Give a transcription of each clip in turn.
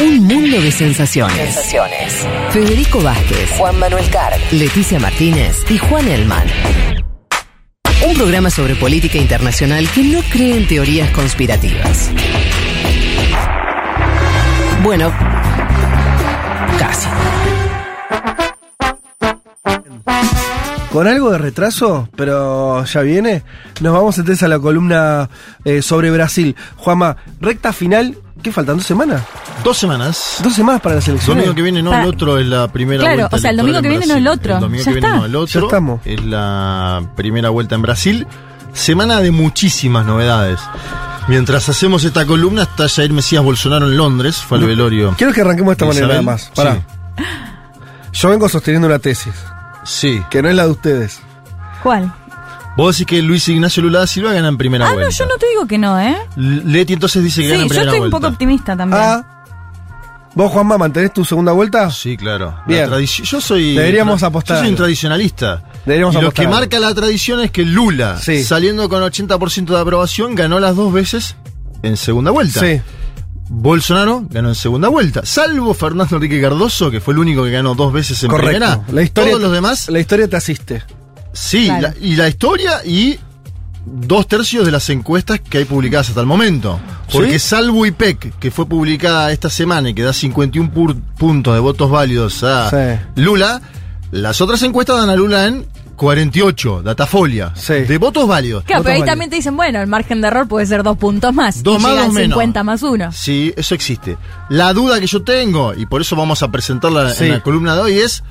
Un mundo de sensaciones. Sensaciones. Federico Vázquez, Juan Manuel Carg. Leticia Martínez y Juan Elman. Un programa sobre política internacional que no cree en teorías conspirativas. Bueno, casi. Con algo de retraso, pero ya viene, nos vamos entonces a la columna eh, sobre Brasil. Juanma, recta final, ¿qué faltan? ¿Dos semanas? Dos semanas. ¿Dos semanas para las El elecciones? domingo que viene no, Para- el otro es la primera Claro, vuelta. o sea, el domingo que en viene no el otro. El domingo Ya que viene está. no el otro. Ya estamos. Es la primera vuelta en Brasil. Semana de muchísimas novedades. Mientras hacemos esta columna, está Jair Mesías Bolsonaro en Londres. Fue al velorio. Quiero que arranquemos de esta manera Isabel, nada más. Pará. Yo vengo sosteniendo una tesis, Sí. que no es la de ustedes. ¿Cuál? Vos decís que Luis Ignacio Lula da Silva gana en primera Ah, vuelta. no, yo no te digo que no, ¿eh? Leti entonces dice que Sí, gana en yo primera estoy un poco optimista también. Ah. ¿Vos, Juanma, mantenés tu segunda vuelta? Sí, claro. La Bien. Yo soy. Deberíamos apostar Yo soy un tradicionalista. Deberíamos y lo apostar que algo. marca la tradición es que Lula, Sí. saliendo con 80% de aprobación, ganó las dos veces en segunda vuelta. Sí. Bolsonaro ganó en segunda vuelta. Salvo Fernando Enrique Cardoso, que fue el único que ganó dos veces en Correcto. primera. La historia, Todos los demás, La historia te asiste. sí. Claro. la- y la historia y dos tercios de las encuestas que hay publicadas hasta el momento. Porque ¿Sí? salvo IPEC, que fue publicada esta semana y que da 51 pur- puntos de votos válidos a Sí. Lula, las otras encuestas dan a Lula en 48, Datafolia, Sí. de votos válidos. Claro, pero ahí también te dicen, bueno, el margen de error puede ser dos puntos más. Dos y más, dos al menos. 50 más uno. Sí, eso existe. La duda que yo tengo, y por eso vamos a presentarla Sí. en la columna de hoy, es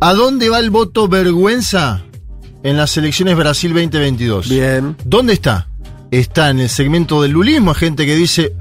¿a dónde va el voto vergüenza en las elecciones Brasil 2022? Bien. ¿Dónde está? Está en el segmento del lulismo, gente que dice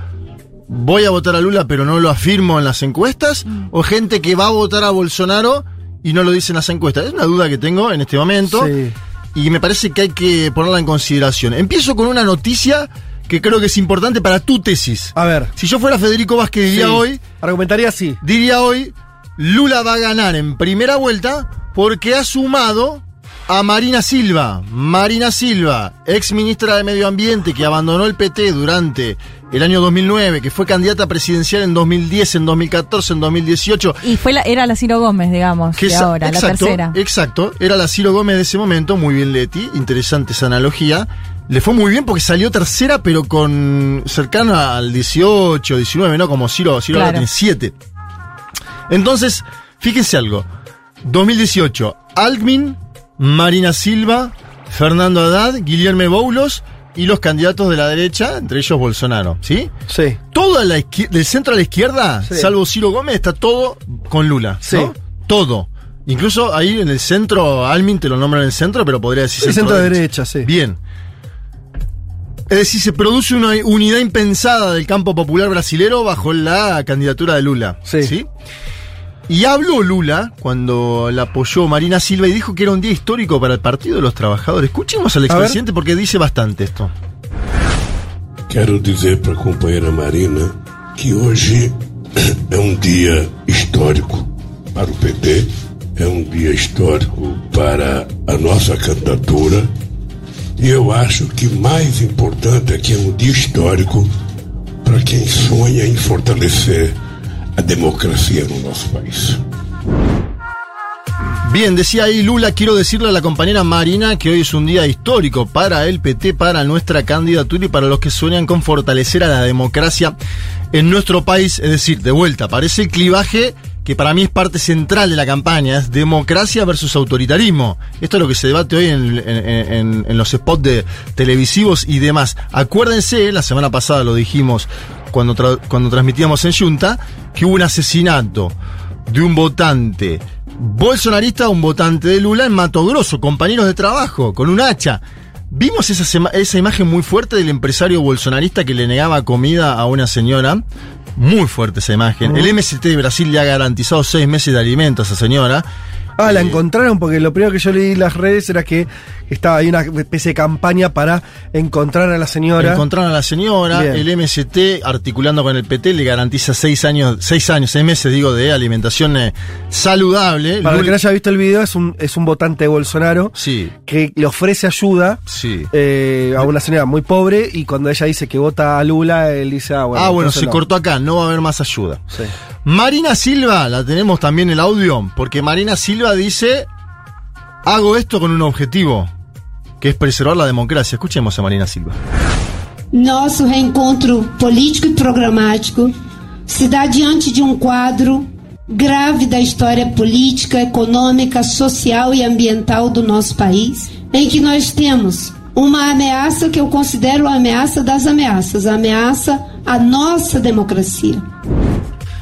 voy a votar a Lula pero no lo afirmo en las encuestas, o gente que va a votar a Bolsonaro y no lo dice en las encuestas. Es una duda que tengo en este momento Sí. y me parece que hay que ponerla en consideración. Empiezo con una noticia que creo que es importante para tu tesis. A ver. Si yo fuera Federico Vázquez diría Sí. hoy, Argumentaría así. diría hoy, Lula va a ganar en primera vuelta porque ha sumado a Marina Silva. Marina Silva, ex ministra de Medio Ambiente que abandonó el PT durante el año 2009, que fue candidata presidencial en 2010, en 2014, en 2018. Y fue la, era la Ciro Gómez, digamos, Que de ahora, exacto, la tercera. Exacto, era la Ciro Gómez de ese momento, muy bien Leti, interesante esa analogía. Le fue muy bien porque salió tercera, pero con cercano al 18, 19, ¿no? Como Ciro, Ciro Claro. tiene 7. Entonces, fíjense algo. 2018, Alckmin, Marina Silva, Fernando Haddad, Guillermo Boulos y los candidatos de la derecha, entre ellos Bolsonaro, ¿sí? Sí. Toda la del centro a la izquierda, Sí. salvo Ciro Gómez, está todo con Lula. Sí. ¿no? Todo. Incluso ahí en el centro, Almin te lo nombran en el centro, pero podría decir El centro derecha, sí. Bien. Es decir, se produce una unidad impensada del campo popular brasilero bajo la candidatura de Lula. Sí. Y habló Lula cuando la apoyó Marina Silva y dijo que era un día histórico para el Partido de los Trabajadores. Escuchemos al expresidente porque dice bastante esto. Quero dizer para a companheira Marina que hoje é um dia histórico para o PT, é um dia histórico para a nossa candidatura e eu acho que mais importante é que é um dia histórico para quem sonha em fortalecer democracia no nosso país. Bien, decía ahí Lula, quiero decirle a la compañera Marina que hoy es un día histórico para el PT, para nuestra candidatura y para los que sueñan con fortalecer a la democracia en nuestro país. Es decir, de vuelta, parece clivaje que para mí es parte central de la campaña, es democracia versus autoritarismo. Esto es lo que se debate hoy en, en- los spots televisivos y demás. Acuérdense, la semana pasada lo dijimos cuando, cuando transmitíamos en Junta, que hubo un asesinato de un votante bolsonarista, un votante de Lula en Mato Grosso, compañeros de trabajo, con un hacha. Vimos esa, esa imagen muy fuerte del empresario bolsonarista que le negaba comida a una señora. Muy fuerte esa imagen. El MST de Brasil le ha garantizado seis meses de alimento a esa señora. Ah, la encontraron porque lo primero que yo leí en las redes era que estaba ahí una especie de campaña para encontrar a la señora. Encontraron a la señora, Bien. el MST articulando con el PT le garantiza seis años, seis años, seis meses digo de alimentación eh, saludable. para el que no haya visto el video, es un, es un votante de Bolsonaro Sí, que le ofrece ayuda sí. eh, a una señora muy pobre y cuando ella dice que vota a Lula, él dice, ah, bueno. ah, bueno, se no. cortó acá, no va a haber más ayuda. Sí. Marina Silva, la tenemos también el audio, porque Marina Silva dice, hago esto con un objetivo, que es preservar la democracia. Escuchemos a Marina Silva. Nosso reencontro político e programático se dá diante de um quadro grave da história política, econômica, social e ambiental do nosso país, em que nós temos uma ameaça que eu considero a ameaça das ameaças, a ameaça à nossa democracia.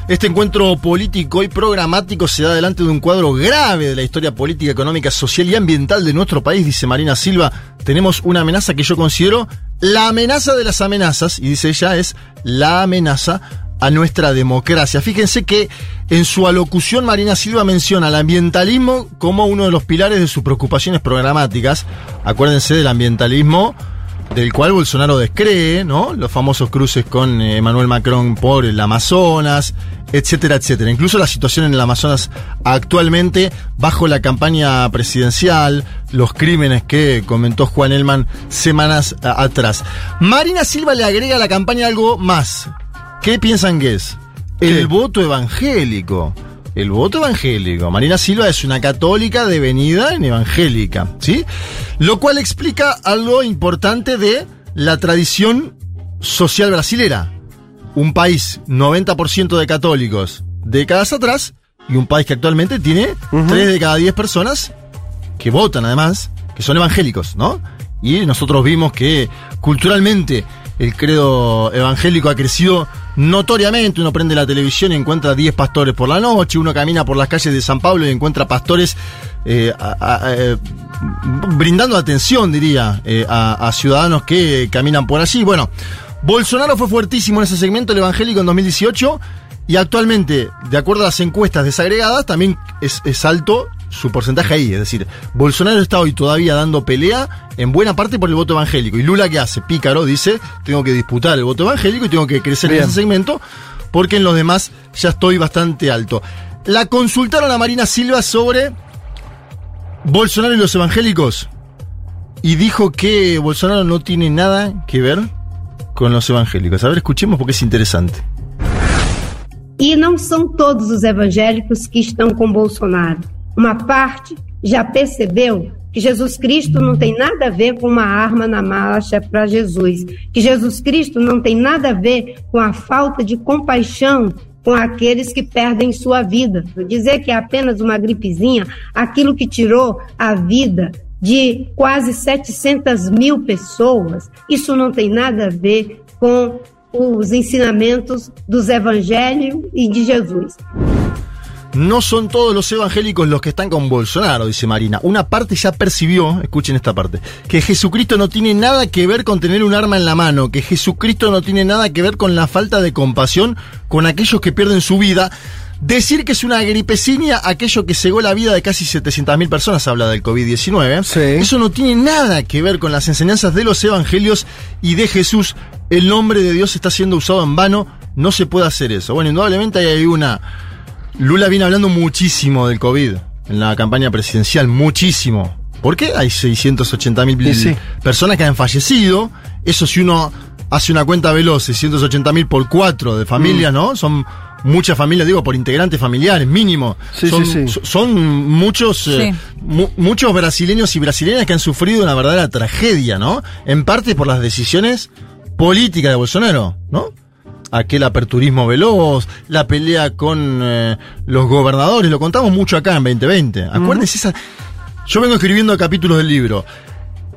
Este encuentro político y programático se da delante de un cuadro grave de la historia política, económica, social y ambiental de nuestro país, dice Marina Silva. Tenemos una amenaza que yo considero la amenaza de las amenazas, y dice ella, es la amenaza a nuestra democracia. Fíjense que en su alocución Marina Silva menciona el ambientalismo como uno de los pilares de sus preocupaciones programáticas. Acuérdense del ambientalismo del cual Bolsonaro descree, ¿no? Los famosos cruces con eh, Emmanuel Macron por el Amazonas, etcétera, etcétera. Incluso la situación en el Amazonas actualmente, bajo la campaña presidencial, los crímenes que comentó Juan Elman semanas a- atrás. Marina Silva le agrega a la campaña algo más. ¿Qué piensan que es? El ¿Qué? voto evangélico. El voto evangélico. Marina Silva es una católica devenida en evangélica, ¿sí? Lo cual explica algo importante de la tradición social brasilera. Un país 90% de católicos décadas atrás y un país que actualmente tiene Ujú. 3 de cada 10 personas que votan además, que son evangélicos, ¿no? Y nosotros vimos que culturalmente el credo evangélico ha crecido notoriamente. Uno prende la televisión y encuentra 10 pastores por la noche, uno camina por las calles de San Pablo y encuentra pastores eh, eh, brindando atención, diría, eh, a, ciudadanos que caminan por allí. Bueno, Bolsonaro fue fuertísimo en ese segmento, el evangélico, en 2018. Y actualmente, de acuerdo a las encuestas desagregadas, también es alto su porcentaje ahí. Es decir, Bolsonaro está hoy todavía dando pelea en buena parte por el voto evangélico. Y Lula, ¿qué hace? Pícaro dice, tengo que disputar el voto evangélico y tengo que crecer Bien. en ese segmento, porque en los demás ya estoy bastante alto. La consultaron a Marina Silva sobre Bolsonaro y los evangélicos. Y dijo que Bolsonaro no tiene nada que ver con los evangélicos. A ver, escuchemos porque es interesante. E não são todos os evangélicos que estão com Bolsonaro. Uma parte já percebeu que Jesus Cristo não tem nada a ver com uma arma na marcha para Jesus, que Jesus Cristo não tem nada a ver com a falta de compaixão com aqueles que perdem sua vida. Dizer que é apenas uma gripezinha, aquilo que tirou a vida de quase 700 mil pessoas, isso não tem nada a ver com os ensinamentos dos evangelhos e de Jesus. No son todos los evangélicos los que están con Bolsonaro, dice Marina. Una parte ya percibió, escuchen esta parte, que Jesucristo no tiene nada que ver con tener un arma en la mano, que Jesucristo no tiene nada que ver con la falta de compasión con aquellos que pierden su vida. Decir que es una gripecinia aquello que cegó la vida de casi 700.000 personas, habla del COVID-19. Sí. Eso no tiene nada que ver con las enseñanzas de los evangelios y de Jesús. El nombre de Dios está siendo usado en vano, no se puede hacer eso. Bueno, indudablemente hay una... Lula viene hablando muchísimo del COVID en la campaña presidencial, muchísimo. ¿Por qué? Hay 680 mil Y sí. personas que han fallecido. Eso si uno hace una cuenta veloz, 680 mil por cuatro de familias, Mm. ¿no? Son muchas familias, digo, por integrantes familiares, mínimo. Sí, son, sí, sí. so- son muchos, eh, Sí. mu- muchos brasileños y brasileñas que han sufrido una verdadera tragedia, ¿no? En parte por las decisiones políticas de Bolsonaro, ¿no? Aquel aperturismo veloz, la pelea con eh, los gobernadores, lo contamos mucho acá en 2020. Acuérdense esa. Yo vengo escribiendo capítulos del libro.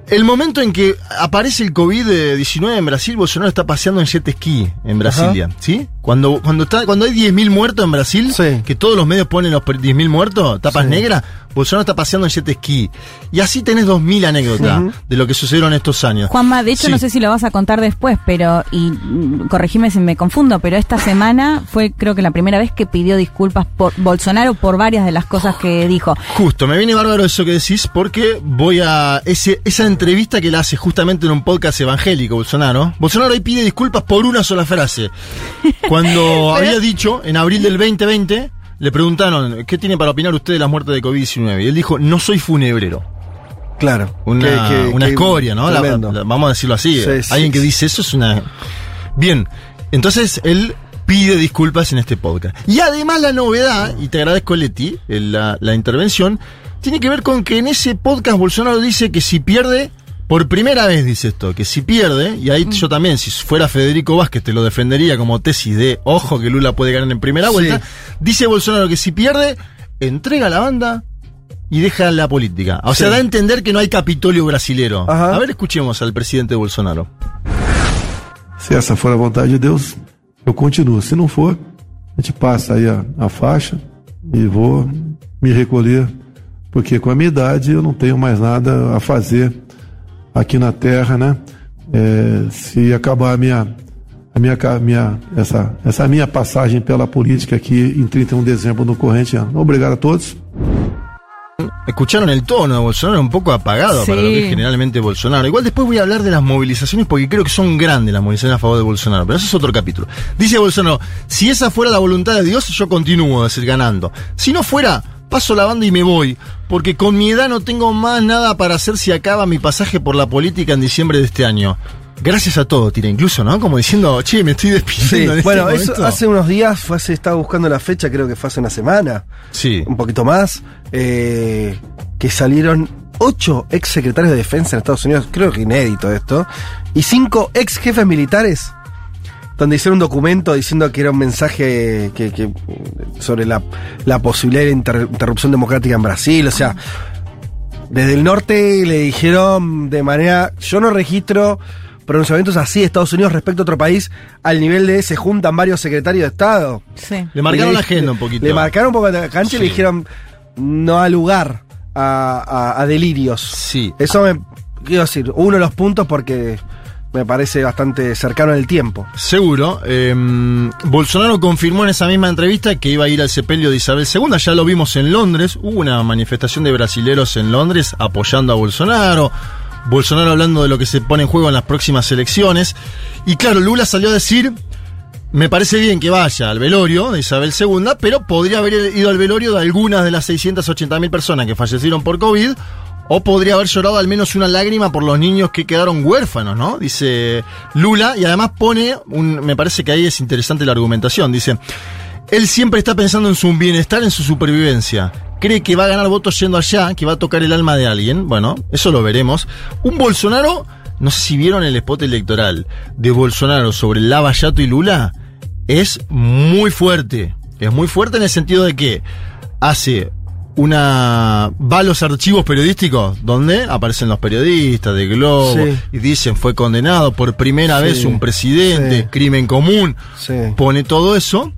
El momento en que aparece el COVID-19 en Brasil, Bolsonaro está paseando en jet ski en Brasilia, ¿sí? Cuando, cuando, está, cuando hay 10.000 muertos en Brasil, Sí. que todos los medios ponen los per- 10.000 muertos, tapas Sí. negras, Bolsonaro está paseando en jet ski. Y así tenés 2.000 anécdotas de lo que sucedieron estos años. Juanma, de hecho Sí. no sé si lo vas a contar después, pero, y mm, corregime si me confundo, pero esta semana fue creo que la primera vez que pidió disculpas por Bolsonaro por varias de las cosas que dijo. Justo, me viene bárbaro eso que decís porque voy a ese, esa entrevista que la hace justamente en un podcast evangélico Bolsonaro. Bolsonaro ahí pide disculpas por una sola frase. Cuando había dicho en abril del 2020, le preguntaron, ¿qué tiene para opinar usted de la muerte de COVID-19? Y él dijo, no soy funebrero. Claro. Una, Que- que- una que- escoria, ¿no? La- tremendo. la- vamos a decirlo así. Sí, sí, Alguien que dice eso es una... Bien, entonces él pide disculpas en este podcast. Y además la novedad, y te agradezco Leti, el- la, la intervención, tiene que ver con que en ese podcast Bolsonaro dice que si pierde, por primera vez dice esto, que si pierde, y ahí yo también, si fuera Federico Vázquez, te lo defendería como tesis de, ojo que Lula puede ganar en primera Sí. vuelta, dice Bolsonaro que si pierde, entrega la banda y deja la política. O sea, Sí. da a entender que no hay Capitolio brasilero. Ajá. A ver, escuchemos al presidente Bolsonaro. Se essa for a vontade de Deus, eu continuo. Se não for, a gente passa aí a, a faixa e vou me recolher, porque com a minha idade eu não tenho mais nada a fazer aqui na Terra, né? É, se acabar a minha, a minha, minha, essa, essa minha passagem pela política aqui em 31 de dezembro do corrente ano. Obrigado a todos. Escucharon el tono de Bolsonaro un poco apagado Sí. para lo que es generalmente Bolsonaro. Igual después voy a hablar de las movilizaciones porque creo que son grandes las movilizaciones a favor de Bolsonaro, pero eso es otro capítulo. Dice Bolsonaro, si esa fuera la voluntad de Dios, yo continúo, es decir, ganando. Si no fuera, paso la banda y me voy, porque con mi edad no tengo más nada para hacer si acaba mi pasaje por la política en diciembre de este año. Gracias a todo, tira incluso, ¿no? Como diciendo, che, me estoy Sí, despidiendo. en este bueno, eso momento". hace unos días, fue hace, estaba buscando la fecha, creo que fue hace una semana, Sí. un poquito más, eh, que salieron ocho ex secretarios de defensa en Estados Unidos, creo que inédito esto, y cinco ex jefes militares, donde hicieron un documento diciendo que era un mensaje que, que- sobre la, la posibilidad de inter- interrupción democrática en Brasil, o sea, desde el norte le dijeron de manera, yo no registro pronunciamientos así de Estados Unidos respecto a otro país, al nivel de se juntan varios secretarios de Estado. Sí. Le marcaron la agenda un poquito. Le marcaron un poco la cancha y le dijeron no da lugar a, a- a delirios. Sí. Eso me quiero decir, uno de los puntos porque me parece bastante cercano en el tiempo. Seguro. eh, Bolsonaro confirmó en esa misma entrevista que iba a ir al sepelio de Isabel II. Ya lo vimos en Londres. Hubo una manifestación de brasileros en Londres apoyando a Bolsonaro. Bolsonaro hablando de lo que se pone en juego en las próximas elecciones. Y claro, Lula salió a decir. Me parece bien que vaya al velorio de Isabel II, pero podría haber ido al velorio de algunas de las 680.000 personas que fallecieron por COVID, o podría haber llorado al menos una lágrima por los niños que quedaron huérfanos, ¿no? Dice Lula, y además pone, un, me parece que ahí es interesante la argumentación, dice, él siempre está pensando en su bienestar, en su supervivencia. Cree que va a ganar votos yendo allá, que va a tocar el alma de alguien. Bueno, eso lo veremos. Un Bolsonaro, no sé si vieron el spot electoral de Bolsonaro sobre Lavallato y Lula, es muy fuerte. Es muy fuerte en el sentido de que hace una va a los archivos periodísticos donde aparecen los periodistas de Globo Sí. y dicen fue condenado por primera Sí, vez un presidente, sí. crimen común, pone todo eso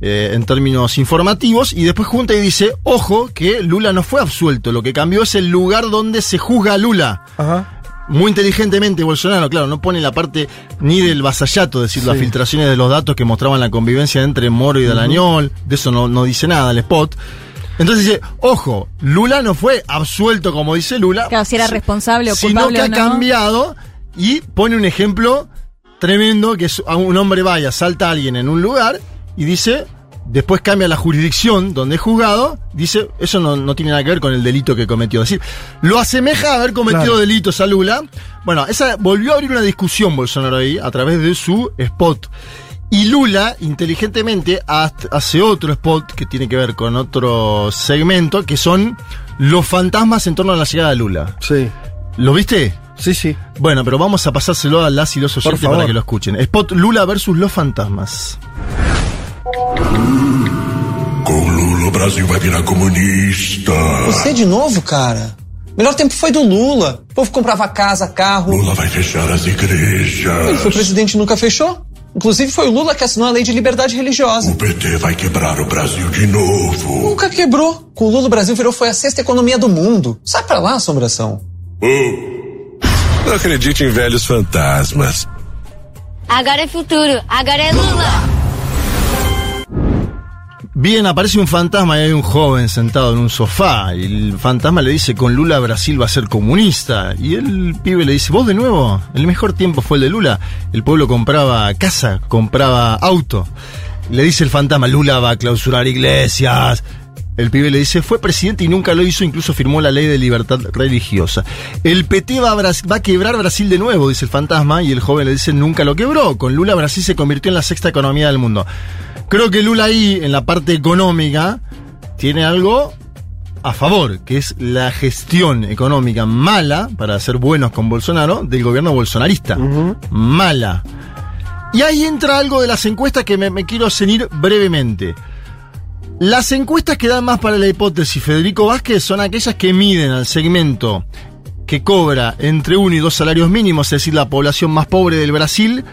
eh, en términos informativos y después junta y dice, ojo, que Lula no fue absuelto, lo que cambió es el lugar donde se juzga a Lula. Ajá. Muy inteligentemente Bolsonaro, claro, no pone la parte ni del vasallato, es decir, las filtraciones de los datos que mostraban la convivencia entre Moro y Dalañol, de eso no, no dice nada el spot. Entonces dice, ojo, Lula no fue absuelto como dice Lula, Claro, si era responsable o sino culpable que o ha cambiado y pone un ejemplo tremendo que es a un hombre vaya, salta a alguien en un lugar y dice, después cambia la jurisdicción donde es juzgado, dice, eso no, no tiene nada que ver con el delito que cometió. Es decir, lo asemeja a haber cometido Claro. delitos a Lula. Bueno, esa volvió a abrir una discusión Bolsonaro ahí a través de su spot. Y Lula, inteligentemente, hace otro spot que tiene que ver con otro segmento, que son los fantasmas en torno a la llegada de Lula. Sí. ¿Lo viste? Sí, sí. Bueno, pero vamos a pasárselo a las y los oyentes para que lo escuchen. Spot Lula versus los fantasmas. Com Lula, o Brasil vai virar comunista. Você de novo, cara? Melhor tempo foi do Lula. O povo comprava casa, carro. Lula vai fechar as Ele foi igrejas. presidente e nunca fechou. Inclusive foi o Lula que assinou a lei de liberdade religiosa. O PT vai quebrar o Brasil de novo. Nunca quebrou. Com o Lula o Brasil virou foi a sexta economia do mundo. Sai pra lá, assombração. Oh. Não acredite em velhos fantasmas. Agora é futuro, agora é Lula. Bien, aparece un fantasma y hay un joven sentado en un sofá. Y el fantasma le dice, con Lula Brasil va a ser comunista. Y el pibe le dice, vos de nuevo, el mejor tiempo fue el de Lula. El pueblo compraba casa, compraba auto. Le dice el fantasma, Lula va a clausurar iglesias. El pibe le dice, fue presidente y nunca lo hizo, incluso firmó la ley de libertad religiosa. El PT va a, va a quebrar Brasil de nuevo, dice el fantasma, y el joven le dice, nunca lo quebró. Con Lula Brasil se convirtió en la sexta economía del mundo. Creo que Lula ahí, en la parte económica, tiene algo a favor, que es la gestión económica mala, para ser buenos con Bolsonaro, del gobierno bolsonarista. Mala. Y ahí entra algo de las encuestas que me, me quiero ceñir brevemente. Las encuestas que dan más para la hipótesis Federico Vázquez son aquellas que miden al segmento que cobra entre uno y dos salarios mínimos, es decir, la población más pobre del Brasil,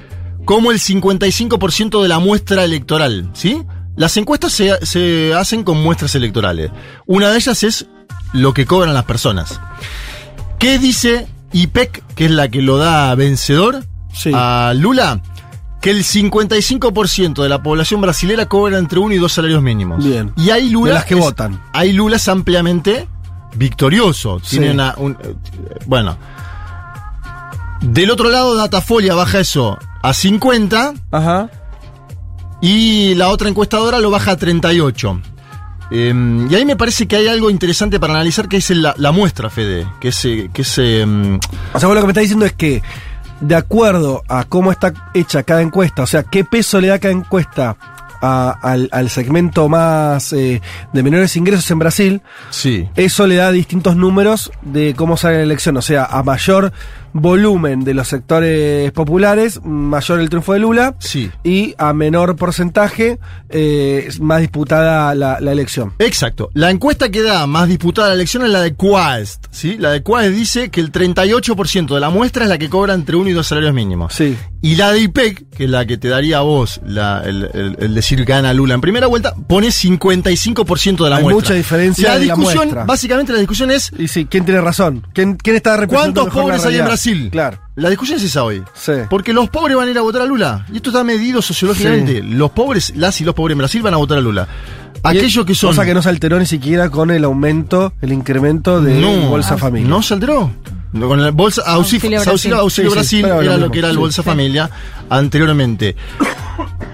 como el 55% de la muestra electoral, ¿sí? Las encuestas se, se hacen con muestras electorales. Una de ellas es lo que cobran las personas. ¿Qué dice IPEC, que es la que lo da vencedor a Lula? Que el 55% de la población brasilera cobra entre uno y dos salarios mínimos. Bien. Y ahí Lula. De las que es- votan. Ahí Lula es ampliamente victorioso. Sí. Tiene una. un- eh, bueno. Del otro lado, Datafolia baja eso a 50. Ajá. Y la otra encuestadora lo baja a 38. Eh, y ahí me parece que hay algo interesante para analizar que es la, la muestra, Fede. Que es. eh, Que es eh, O sea, vos lo que me estás diciendo es que, de acuerdo a cómo está hecha cada encuesta, o sea, qué peso le da cada encuesta a- al, al segmento más eh, de menores ingresos en Brasil, sí. eso le da distintos números de cómo sale la elección. O sea, a mayor volumen de los sectores populares, mayor el triunfo de Lula. Sí. Y a menor porcentaje, eh, más disputada la, la elección. Exacto. La encuesta que da más disputada la elección es la de Quaest, ¿sí? La de Quaest dice que el 38% de la muestra es la que cobra entre uno y dos salarios mínimos. Sí. Y la de IPEC, que es la que te daría a vos la- el, el- el decir gana Lula en primera vuelta, pone 55% de la Hay muestra. mucha diferencia La de la discusión, muestra. básicamente la discusión es Y sí, ¿quién tiene razón? ¿Quién, quién está representando ¿cuántos la pobres hay en realidad? Brasil? Claro. La discusión es esa hoy. Sí. Porque los pobres van a ir a votar a Lula. Y esto está medido sociológicamente. Los pobres, las y los pobres en Brasil van a votar a Lula. Aquellos que son... Cosa que no se alteró ni siquiera con el aumento, el incremento de No, Bolsa ah, Familia. No se alteró. No, Con el Bolsa Auxilio, Auxilio Auxilio, Brasil. Auxilio Sí, Brasil era lo mismo. que era el Sí, Bolsa sí. Familia anteriormente.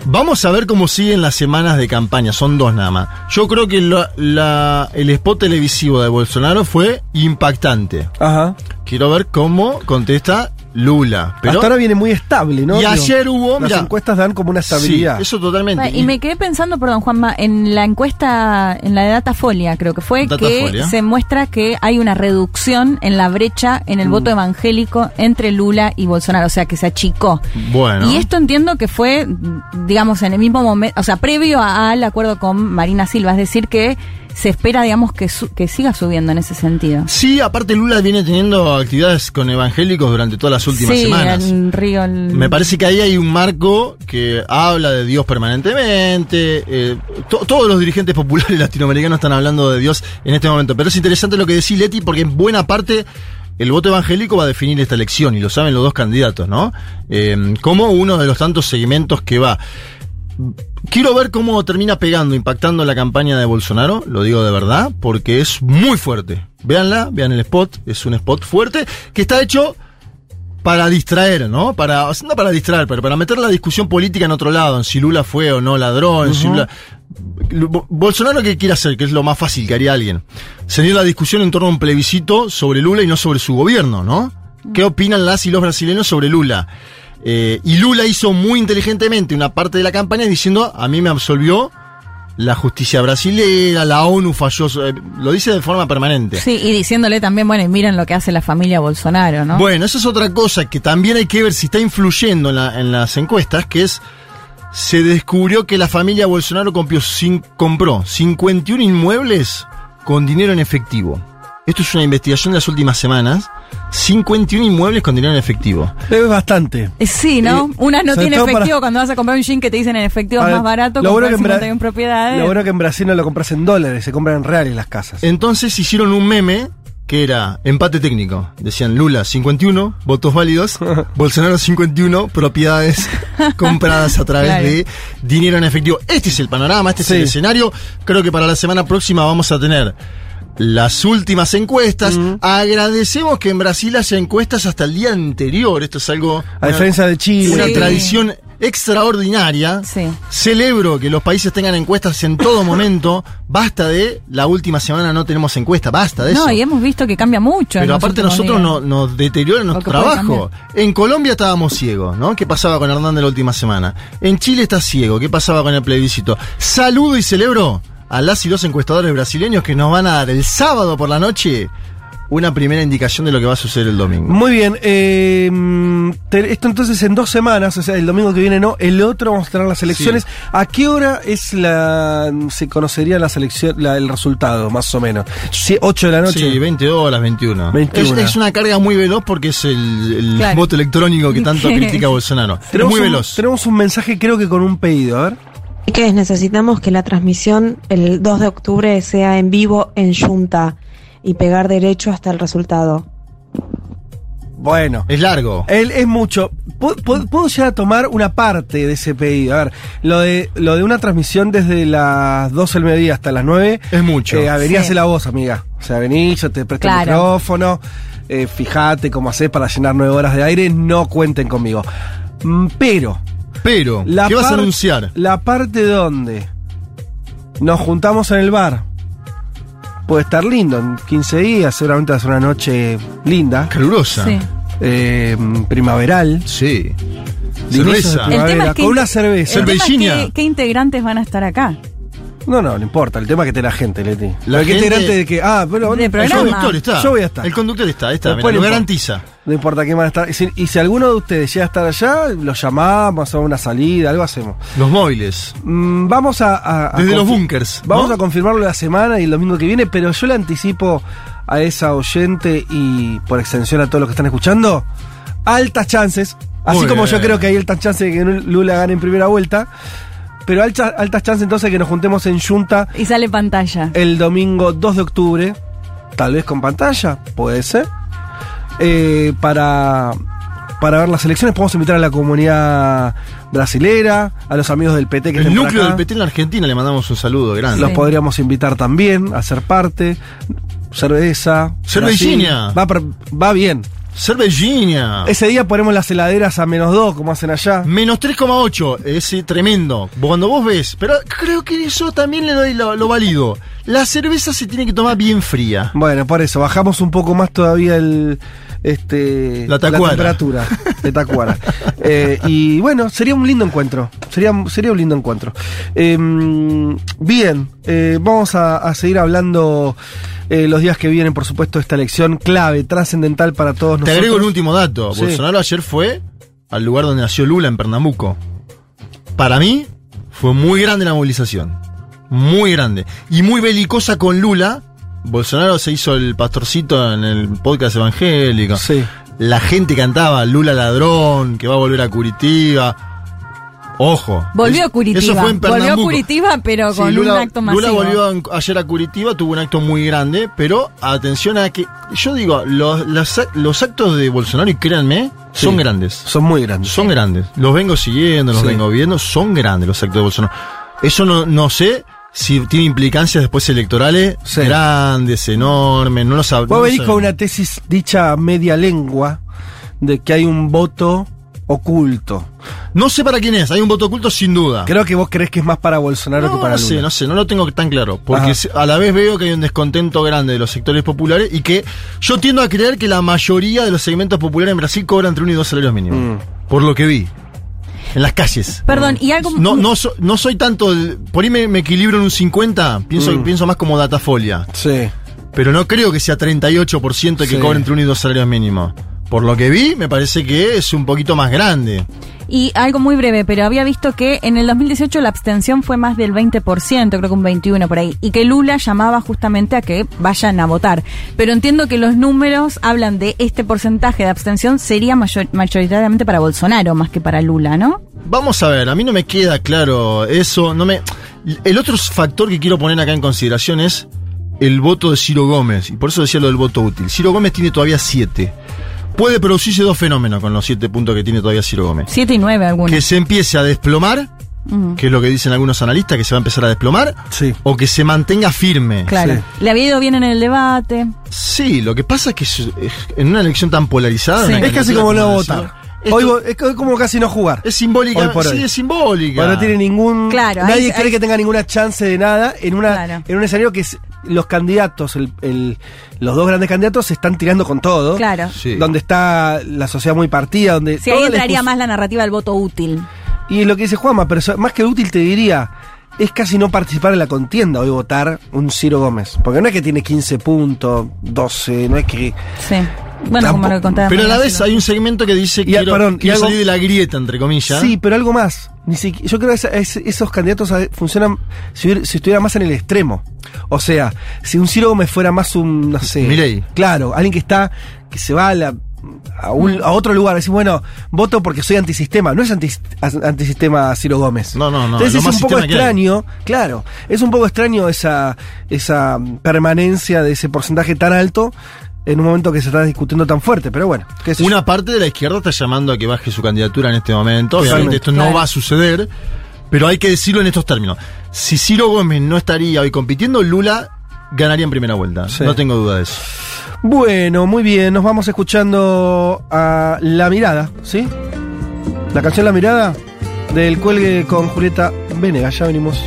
Vamos a ver cómo siguen las semanas de campaña, son dos nada más. Yo creo que la- la- el spot televisivo de Bolsonaro fue impactante. Ajá. Quiero ver cómo contesta Lula. Pero Hasta ahora viene muy estable, ¿no? Y Digo, ayer hubo, Las mirá. encuestas dan como una estabilidad. Sí, eso totalmente. Y me quedé pensando, perdón, Juanma, en la encuesta, en la de Datafolia, creo que fue, Datafolia. que se muestra que hay una reducción en la brecha en el voto evangélico entre Lula y Bolsonaro, o sea, que se achicó. Bueno. Y esto entiendo que fue, digamos, en el mismo momento, o sea, previo a- al acuerdo con Marina Silva, es decir, que se espera, digamos, que, su- que siga subiendo en ese sentido. Sí, aparte Lula viene teniendo actividades con evangélicos durante todas las últimas sí, semanas. en Río. el- Me parece que ahí hay un marco que habla de Dios permanentemente. eh, to- todos los dirigentes populares latinoamericanos están hablando de Dios en este momento. Pero es interesante lo que decís, Leti, porque en buena parte el voto evangélico va a definir esta elección y lo saben los dos candidatos, ¿no? Eh, como uno de los tantos segmentos que va. Quiero ver cómo termina pegando, impactando la campaña de Bolsonaro, lo digo de verdad, porque es muy fuerte. Véanla, vean el spot, es un spot fuerte que está hecho para distraer, ¿no? Para, no para distraer, pero para meter la discusión política en otro lado, en si Lula fue o no ladrón, si Lula... Bo- Bolsonaro, ¿qué quiere hacer? Que es lo más fácil que haría alguien. Seguir la discusión en torno a un plebiscito sobre Lula y no sobre su gobierno, ¿no? ¿Qué opinan las y los brasileños sobre Lula? Eh, y Lula hizo muy inteligentemente una parte de la campaña diciendo, a mí me absolvió la justicia brasilera, la ONU falló, eh, lo dice de forma permanente. Sí, y diciéndole también, bueno, y miren lo que hace la familia Bolsonaro, ¿no? Bueno, esa es otra cosa que también hay que ver si está influyendo en, la- en las encuestas, que es, se descubrió que la familia Bolsonaro compró, cin- compró 51 inmuebles con dinero en efectivo. Esto es una investigación de las últimas semanas 51 inmuebles con dinero en efectivo. Es bastante. Eh, Sí, ¿no? Eh, Unas no para- efectivo cuando vas a comprar un jean que te dicen en efectivo es más barato, lo bueno que en Bra- 51 propiedades. Lo bueno que en Brasil no lo compras en dólares, se compran en reales las casas. Entonces hicieron un meme que era empate técnico. Decían Lula 51, votos válidos, Bolsonaro 51, propiedades compradas a través Claro. de dinero en efectivo. Este es el panorama, este es el escenario. Creo que para la semana próxima vamos a tener las últimas encuestas. Agradecemos que en Brasil haya encuestas hasta el día anterior. Esto es algo... A diferencia de Chile. Una Sí. tradición extraordinaria. Sí. Celebro que los países tengan encuestas en todo momento. Basta de la última semana no tenemos encuesta. Basta de eso. No, y hemos visto que cambia mucho. en Pero aparte nosotros no- nos deteriora nuestro trabajo. En Colombia estábamos ciegos, ¿no? ¿Qué pasaba con Hernández la última semana? En Chile está ciego. ¿Qué pasaba con el plebiscito? Saludo y celebro a las y los encuestadores brasileños que nos van a dar el sábado por la noche una primera indicación de lo que va a suceder el domingo. Muy bien, eh, esto entonces en dos semanas, o sea, el domingo que viene no, el otro vamos a tener las elecciones. ¿A qué hora es la se conocería la selección, la- el resultado, más o menos? Sie- ¿8 de la noche? Sí, 20 horas, 21. 21. Es, es una carga muy veloz porque es el, el Claro. voto electrónico que tanto critica Bolsonaro. Tenemos muy un, veloz. Tenemos un mensaje, creo que con un pedido, a ver. Que necesitamos que la transmisión el 2 de octubre sea en vivo en Junta y pegar derecho hasta el resultado. Bueno. Es largo. Él es mucho. Pu- pu- Puedo llegar a tomar una parte de ese pedido. A ver, lo de, lo de una transmisión desde las 12 del mediodía hasta las 9. Es mucho. Eh, vení a Sí. hacer la voz, amiga. O sea, vení, yo te presto el micrófono. eh, fíjate cómo haces para llenar nueve horas de aire. No cuenten conmigo. Mm, Pero, Pero, la ¿qué vas a anunciar? La parte donde nos juntamos en el bar. Puede estar lindo, en 15 días, seguramente va a ser una noche linda, Calurosa. Sí. eh, primaveral. Sí. Cerveza. El tema es que con una cerveza. El tema es Cervellina. que- ¿Qué integrantes van a estar acá? No, no, no importa. El tema es que esté la gente, Leti. La gente- integrante de que. Ah, pero. De El conductor está. Yo voy a estar. El conductor está, está. Lo garantiza. No importa quién van a estar. Y si, y si alguno de ustedes llega a estar allá, lo llamamos, hacemos una salida, algo hacemos. Los móviles. Mm, vamos a. a- a Desde los búnkers. Vamos a confirmarlo la semana y el domingo que viene, pero yo le anticipo a esa oyente y por extensión a todos los que están escuchando, altas chances. Así Muy como yo creo que hay altas chances de que Lula gane en primera vuelta. Pero altas, altas chances entonces de que nos juntemos en Junta Y sale pantalla. el domingo 2 de octubre, tal vez con pantalla, puede ser, eh, para, para ver las elecciones. Podemos invitar a la comunidad brasilera, a los amigos del PT que El núcleo acá. del PT en la Argentina le mandamos un saludo grande. Los Sí. podríamos invitar también a ser parte. Cerveza. Cervellina. Brasil. Va, per- va bien. Cervellina. Ese día ponemos las heladeras a menos 2, como hacen allá. Menos 3,8. Es eh, tremendo. Cuando vos ves. Pero creo que eso también le doy lo, lo válido. La cerveza se tiene que tomar bien fría. Bueno, por eso, bajamos un poco más todavía el este La tacuara. temperatura de Tacuara. Eh, y bueno, sería un lindo encuentro. Sería, sería un lindo encuentro. Eh, bien, eh, vamos a, a seguir hablando eh, los días que vienen, por supuesto, de esta elección clave, trascendental para todos Te nosotros. agrego un último dato. Sí. Bolsonaro ayer fue al lugar donde nació Lula, en Pernambuco. Para mí, fue muy grande la movilización. Muy grande. Y muy belicosa con Lula. Bolsonaro se hizo el pastorcito en el podcast evangélico. Sí. La gente cantaba Lula ladrón, que va a volver a Curitiba. Ojo. Volvió a Curitiba. Eso fue en Volvió a. Curitiba, pero Sí, con Lula, un acto masivo. Lula volvió ayer a Curitiba, tuvo un acto muy grande, pero atención a que, yo digo, los, los, ac- los actos de Bolsonaro, y créanme, son Sí. grandes. Son muy grandes. Son grandes. Los vengo siguiendo, los Sí. vengo viendo, son grandes los actos de Bolsonaro. Eso no, no sé si tiene implicancias después electorales Sí. grandes, enormes, no lo sab- no Vos lo venís sabemos. con una tesis dicha a media lengua de que hay un voto oculto. No sé para quién es, hay un voto oculto sin duda. Creo que vos crees que es más para Bolsonaro que No, para no sé, no sé, no lo tengo tan claro. Porque Ajá. a la vez veo que hay un descontento grande de los sectores populares y que yo tiendo a creer que la mayoría de los segmentos populares en Brasil cobran entre uno y dos salarios mínimos. Mm. Por lo que vi. En las calles. Perdón, y algo. No, no, so- no soy tanto. por ahí me, me equilibro en un 50, pienso, Mm. pienso más como datafolia. Sí. Pero no creo que sea 38% el que Sí. cobra entre uno y dos salarios mínimos. Por lo que vi, me parece que es un poquito más grande. Y algo muy breve, pero había visto que en el 2018 la abstención fue más del 20%, creo que un 21% por ahí, y que Lula llamaba justamente a que vayan a votar. Pero entiendo que los números hablan de este porcentaje de abstención sería mayor- mayoritariamente para Bolsonaro más que para Lula, ¿no? Vamos a ver, a mí no me queda claro eso, no me... El otro factor que quiero poner acá en consideración es el voto de Ciro Gómez, y por eso decía lo del voto útil. Ciro Gómez tiene todavía siete. Puede producirse dos fenómenos con los siete puntos que tiene todavía Ciro Gómez. 7 y 9 algunos. Que se empiece a desplomar, que es lo que dicen algunos analistas, que se va a empezar a desplomar, Sí. o que se mantenga firme. Claro. Sí. Le había ido bien en el debate. Sí, lo que pasa es que en una elección tan polarizada... Sí. Es casi como no votar. esto Hoy es co- como casi no jugar. es simbólica, por sí, hoy. es simbólica. Bueno, no tiene ningún. Claro, nadie cree que tenga ninguna chance de nada en una Claro. en un escenario que es- los candidatos, el- el- los dos grandes candidatos se están tirando con todo. Claro. Sí. Donde está la sociedad muy partida, donde. Si ahí entraría más la narrativa del voto útil. Y lo que dice Juanma, pero más que útil te diría, es casi no participar en la contienda hoy votar un Ciro Gómez. Porque no es que tiene 15 puntos, 12, no es que. Sí. Bueno, como lo que contaba. Pero a la vez hay un segmento que dice ah, quiero, perdón, quiero algo- salir de la grieta, entre comillas. Sí, pero algo más. Ni yo creo que esa- es- esos candidatos a- funcionan si, si estuviera más en el extremo. O sea, si un Ciro Gómez fuera más un, no sé. Milei. Claro, alguien que está, que se va a, la- a, un- a otro lugar, decir, bueno, voto porque soy antisistema. No es anti- antisistema Ciro Gómez. No, no, no, Entonces es un poco que extraño, claro, es un poco extraño esa, esa permanencia de ese porcentaje tan alto en un momento que se está discutiendo tan fuerte. Pero bueno, qué sé yo. Una parte de la izquierda está llamando a que baje su candidatura en este momento. Obviamente Totalmente. esto Claro. no va a suceder, pero hay que decirlo en estos términos. Si Ciro Gómez no estaría hoy compitiendo, Lula ganaría en primera vuelta. Sí. No tengo duda de eso. Bueno, muy bien, nos vamos escuchando a La Mirada, ¿sí? La canción La Mirada del cuelgue con Julieta Venegas, ya venimos.